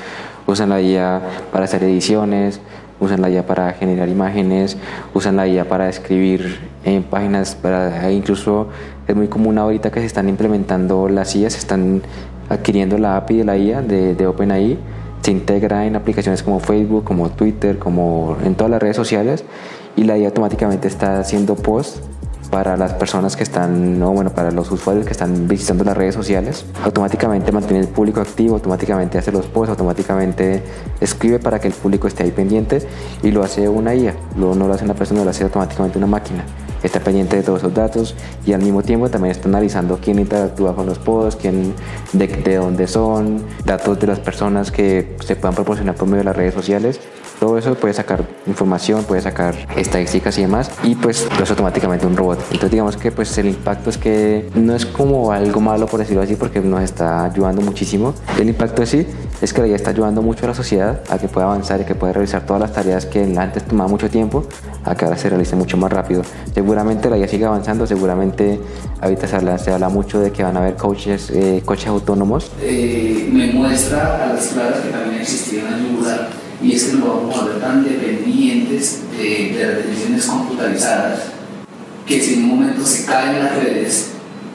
usan la IA para hacer ediciones, usan la IA para generar imágenes, usan la IA para escribir en páginas, para, incluso es muy común ahorita que se están implementando las IA, se están adquiriendo la API de la IA de, de OpenAI, se integra en aplicaciones como Facebook, como Twitter, como en todas las redes sociales y la IA automáticamente está haciendo posts para las personas que están, no, bueno, para los usuarios que están visitando las redes sociales. Automáticamente mantiene el público activo, automáticamente hace los posts, automáticamente escribe para que el público esté ahí pendiente y lo hace una IA, no lo hace una persona, lo hace automáticamente una máquina. Está pendiente de todos esos datos y al mismo tiempo también está analizando quién interactúa con los posts, quién, de, de dónde son, datos de las personas que se puedan proporcionar por medio de las redes sociales todo eso puede sacar información, puede sacar estadísticas y demás, y pues lo hace automáticamente un robot. Entonces digamos que pues el impacto es que no es como algo malo por decirlo así, porque nos está ayudando muchísimo. El impacto en sí es que la IA está ayudando mucho a la sociedad a que pueda avanzar y que pueda realizar todas las tareas que antes tomaba mucho tiempo, a que ahora se realice mucho más rápido. Seguramente la IA sigue avanzando, seguramente ahorita se habla, se habla mucho de que van a haber coaches, eh, coches autónomos. Eh, me muestra a las claras que también existían en el lugar y es que nos vamos a volver tan dependientes de, de, las decisiones computarizadas que si en un momento se caen las redes,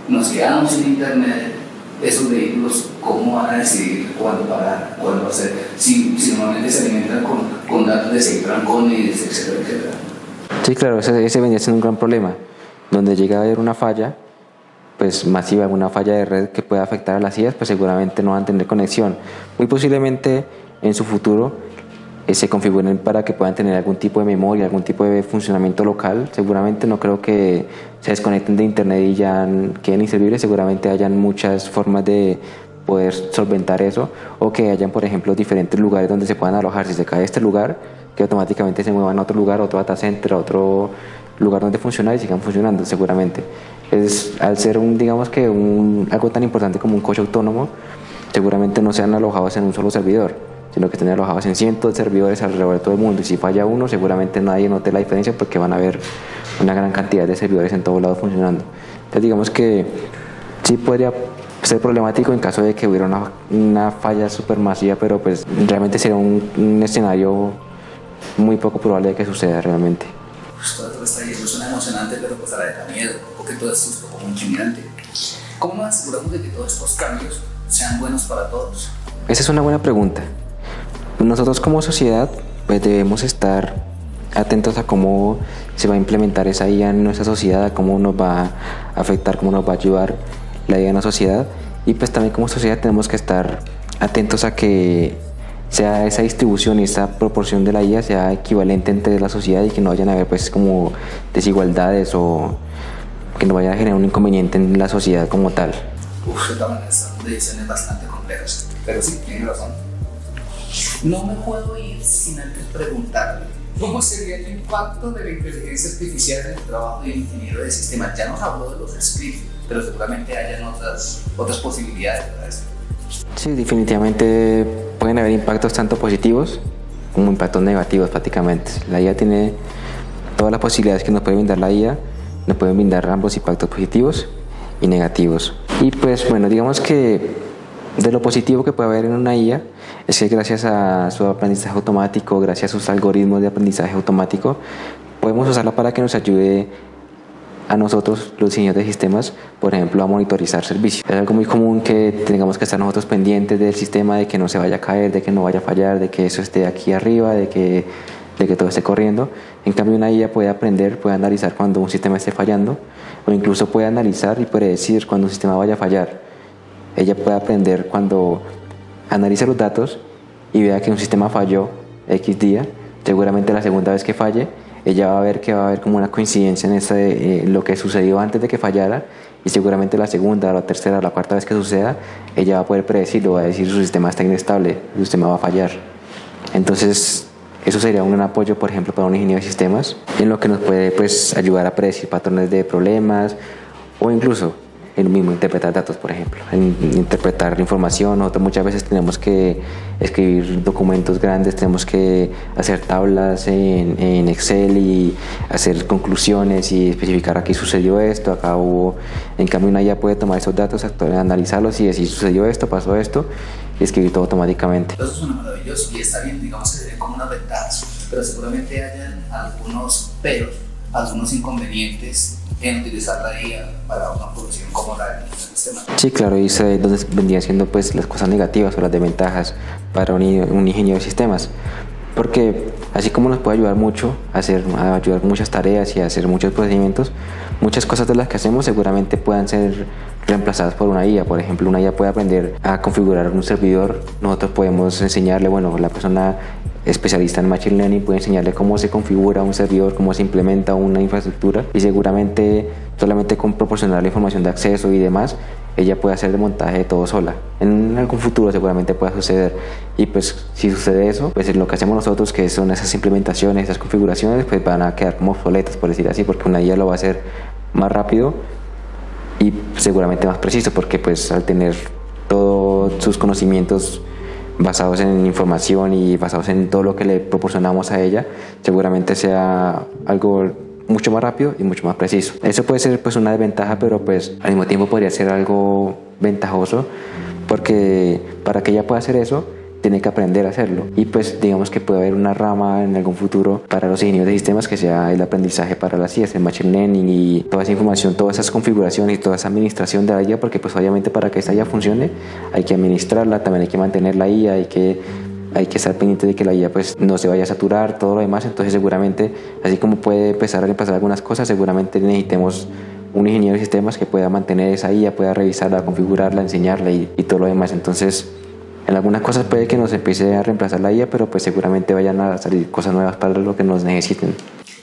nos quedamos sin internet, esos vehículos, ¿cómo van a decidir cuándo parar, cuándo hacer? Si, si normalmente se alimentan con, con datos de seis trancones, etcétera, etcétera. Sí, claro, ese, ese venía siendo un gran problema. Donde llega a haber una falla, pues masiva, una falla de red que pueda afectar a las IAS, pues seguramente no van a tener conexión. Muy posiblemente en su futuro se configuren para que puedan tener algún tipo de memoria, algún tipo de funcionamiento local. Seguramente no creo que se desconecten de internet y ya queden inservibles, seguramente hayan muchas formas de poder solventar eso o que hayan, por ejemplo, diferentes lugares donde se puedan alojar. Si se cae este lugar, que automáticamente se muevan a otro lugar, otro data center, otro lugar donde funcionar y sigan funcionando, seguramente. Es, al ser un, digamos que un, algo tan importante como un coche autónomo, seguramente no sean alojados en un solo servidor sino que estén alojados en cientos de servidores alrededor de todo el mundo. Y si falla uno, seguramente nadie note la diferencia porque van a haber una gran cantidad de servidores en todos lados funcionando. Entonces, digamos que sí podría ser problemático en caso de que hubiera una, una falla supermasiva, pero pues realmente sería un, un, escenario muy poco probable de que suceda realmente. Pues suena emocionante, pero pues a la da miedo, porque todo esto es como intimidante. ¿Cómo aseguramos de que todos estos cambios sean buenos para todos? Esa es una buena pregunta. Nosotros como sociedad pues debemos estar atentos a cómo se va a implementar esa IA en nuestra sociedad, a cómo nos va a afectar, cómo nos va a ayudar la IA en la sociedad. Y pues también como sociedad tenemos que estar atentos a que sea esa distribución y esa proporción de la IA sea equivalente entre la sociedad y que no vayan a haber pues como desigualdades o que no vaya a generar un inconveniente en la sociedad como tal. Uf, maneras, decisiones bastante complejas, pero sí, tiene razón. No me puedo ir sin antes preguntarle cómo sería el impacto de la inteligencia artificial en el trabajo de ingeniero de sistemas. Ya nos habló de los scripts, pero seguramente hayan otras, otras posibilidades para eso. Sí, definitivamente pueden haber impactos tanto positivos como impactos negativos prácticamente. La IA tiene todas las posibilidades que nos puede brindar la IA, nos pueden brindar ambos impactos positivos y negativos. Y pues bueno, digamos que de lo positivo que puede haber en una IA es que gracias a su aprendizaje automático, gracias a sus algoritmos de aprendizaje automático, podemos usarla para que nos ayude a nosotros, los ingenieros de sistemas, por ejemplo, a monitorizar servicios. Es algo muy común que tengamos que estar nosotros pendientes del sistema, de que no se vaya a caer, de que no vaya a fallar, de que eso esté aquí arriba, de que, de que todo esté corriendo. En cambio, una IA puede aprender, puede analizar cuando un sistema esté fallando, o incluso puede analizar y predecir cuando un sistema vaya a fallar. Ella puede aprender cuando analice los datos y vea que un sistema falló X día, seguramente la segunda vez que falle, ella va a ver que va a haber como una coincidencia en ese, eh, lo que sucedió antes de que fallara y seguramente la segunda, la tercera, la cuarta vez que suceda, ella va a poder predecirlo, va a decir su sistema está inestable, su sistema va a fallar. Entonces, eso sería un apoyo, por ejemplo, para un ingeniero de sistemas, en lo que nos puede pues, ayudar a predecir patrones de problemas o incluso el mismo interpretar datos, por ejemplo, interpretar información. Nosotros muchas veces tenemos que escribir documentos grandes, tenemos que hacer tablas en, en, Excel y hacer conclusiones y especificar aquí sucedió esto, acá hubo. En cambio, una ya puede tomar esos datos, analizarlos y decir sucedió esto, pasó esto y escribir todo automáticamente. Eso suena maravilloso y está bien, digamos que se como unas ventajas, pero seguramente hayan algunos peros, algunos inconvenientes en utilizar la IA para una producción como la del sistema. Sí, claro, y eso es donde vendrían siendo pues las cosas negativas o las desventajas para un, un ingeniero de sistemas. Porque así como nos puede ayudar mucho a, hacer, a ayudar muchas tareas y a hacer muchos procedimientos, muchas cosas de las que hacemos seguramente puedan ser reemplazadas por una IA. Por ejemplo, una IA puede aprender a configurar un servidor. Nosotros podemos enseñarle, bueno, la persona especialista en Machine Learning puede enseñarle cómo se configura un servidor, cómo se implementa una infraestructura y seguramente solamente con proporcionar la información de acceso y demás, ella puede hacer el montaje de todo sola. En algún futuro seguramente pueda suceder y pues si sucede eso, pues lo que hacemos nosotros que son esas implementaciones, esas configuraciones, pues van a quedar como obsoletas por decir así, porque una IA lo va a hacer más rápido y seguramente más preciso porque pues al tener todos sus conocimientos basados en información y basados en todo lo que le proporcionamos a ella, seguramente sea algo mucho más rápido y mucho más preciso. Eso puede ser pues una desventaja, pero pues al mismo tiempo podría ser algo ventajoso porque para que ella pueda hacer eso, tiene que aprender a hacerlo. Y pues digamos que puede haber una rama en algún futuro para los ingenieros de sistemas que sea el aprendizaje para las IAS, el Machine Learning y toda esa información, todas esas configuraciones y toda esa administración de la IA, porque pues obviamente para que esta IA funcione hay que administrarla, también hay que mantener la IA, hay que hay que estar pendiente de que la IA pues no se vaya a saturar, todo lo demás, entonces seguramente, así como puede empezar a reemplazar algunas cosas, seguramente necesitemos un ingeniero de sistemas que pueda mantener esa IA, pueda revisarla, configurarla, enseñarla y, y todo lo demás. Entonces, en algunas cosas puede que nos empiece a reemplazar la IA, pero pues seguramente vayan a salir cosas nuevas para lo que nos necesiten.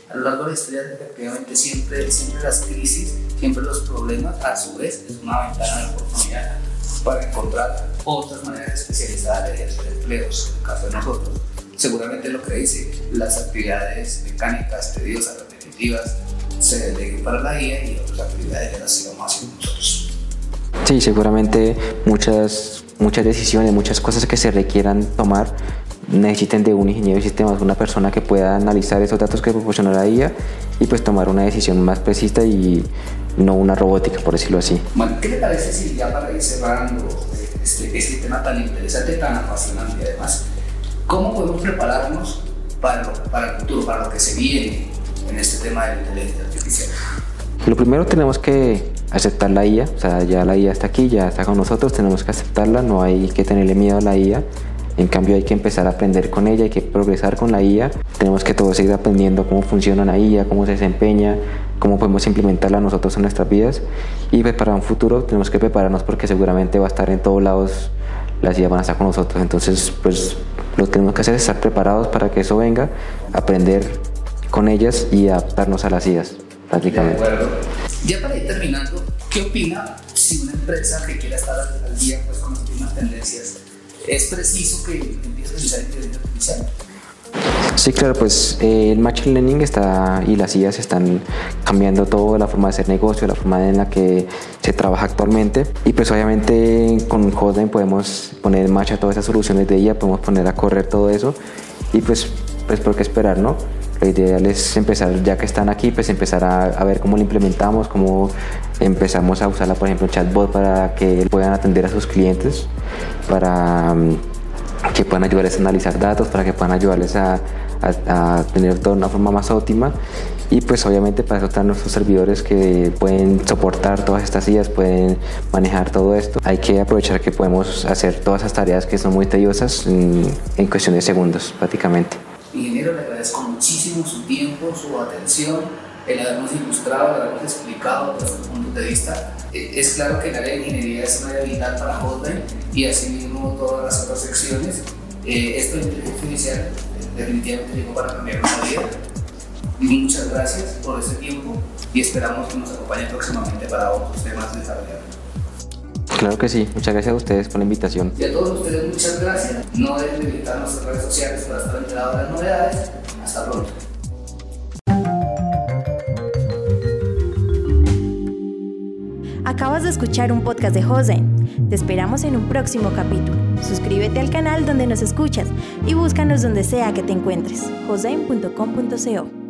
A lo largo de la historia, efectivamente, siempre, siempre las crisis, siempre los problemas, a su vez, es una ventana de oportunidad para encontrar otras maneras especializadas de ejercer empleos, en el caso de nosotros. Seguramente lo que dice, las actividades mecánicas, tediosas, repetitivas, se deleguen para la IA y otras actividades las sigamos haciendo nosotros. Sí, seguramente muchas muchas decisiones, muchas cosas que se requieran tomar necesiten de un ingeniero de sistemas, una persona que pueda analizar esos datos que proporciona la IA y pues tomar una decisión más precisa y no una robótica, por decirlo así. ¿qué le parece si ya para ir cerrando este, este tema tan interesante, tan apasionante además, cómo podemos prepararnos para, lo, para el futuro, para lo que se viene en este tema de la inteligencia artificial? Lo primero tenemos que aceptar la IA, o sea, ya la IA está aquí, ya está con nosotros, tenemos que aceptarla, no hay que tenerle miedo a la IA. En cambio hay que empezar a aprender con ella, hay que progresar con la IA. Tenemos que todos seguir aprendiendo cómo funciona la IA, cómo se desempeña, cómo podemos implementarla nosotros en nuestras vidas. Y pues, para un futuro tenemos que prepararnos porque seguramente va a estar en todos lados, las IA van a estar con nosotros. Entonces pues lo que tenemos que hacer es estar preparados para que eso venga, aprender con ellas y adaptarnos a las IAs prácticamente. De acuerdo. Ya para ir terminando, ¿qué opina si una empresa que quiera estar al día pues, con las últimas tendencias, es preciso que empiece a utilizar inteligencia artificial? Sí, claro, pues eh, el Machine Learning está y las IAs están cambiando todo, la forma de hacer negocio, la forma en la que se trabaja actualmente. Y pues obviamente con Hotline podemos poner en marcha todas esas soluciones de IA, podemos poner a correr todo eso y pues, pues por qué esperar, ¿no? Lo ideal es empezar, ya que están aquí, pues empezar a, ver cómo lo implementamos, cómo empezamos a usarla, por ejemplo, chatbot para que puedan atender a sus clientes, para, que puedan ayudarles a analizar datos, para que puedan ayudarles a, tener todo de una forma más óptima y pues obviamente para eso están nuestros servidores que pueden soportar todas estas ideas, pueden manejar todo esto. Hay que aprovechar que podemos hacer todas esas tareas que son muy tediosas en, en cuestión de segundos prácticamente. Ingeniero, le agradezco muchísimo su tiempo, su atención, el habernos ilustrado, el habernos explicado desde su punto de vista. Eh, es claro que el área de ingeniería es una área vital para Hotmail y asimismo todas las otras secciones. Eh, esto de inteligencia artificial eh, definitivamente llegó para cambiar nuestra vida Muchas gracias por este tiempo y esperamos que nos acompañen próximamente para otros temas de desarrollo. Claro que sí, muchas gracias a ustedes por la invitación. Y a todos ustedes muchas gracias. No dejen de visitar nuestras redes sociales para estar enterados de las novedades. Hasta pronto. Acabas de escuchar un podcast de Jose. Te esperamos en un próximo capítulo. Suscríbete al canal donde nos escuchas y búscanos donde sea que te encuentres. jose.com.co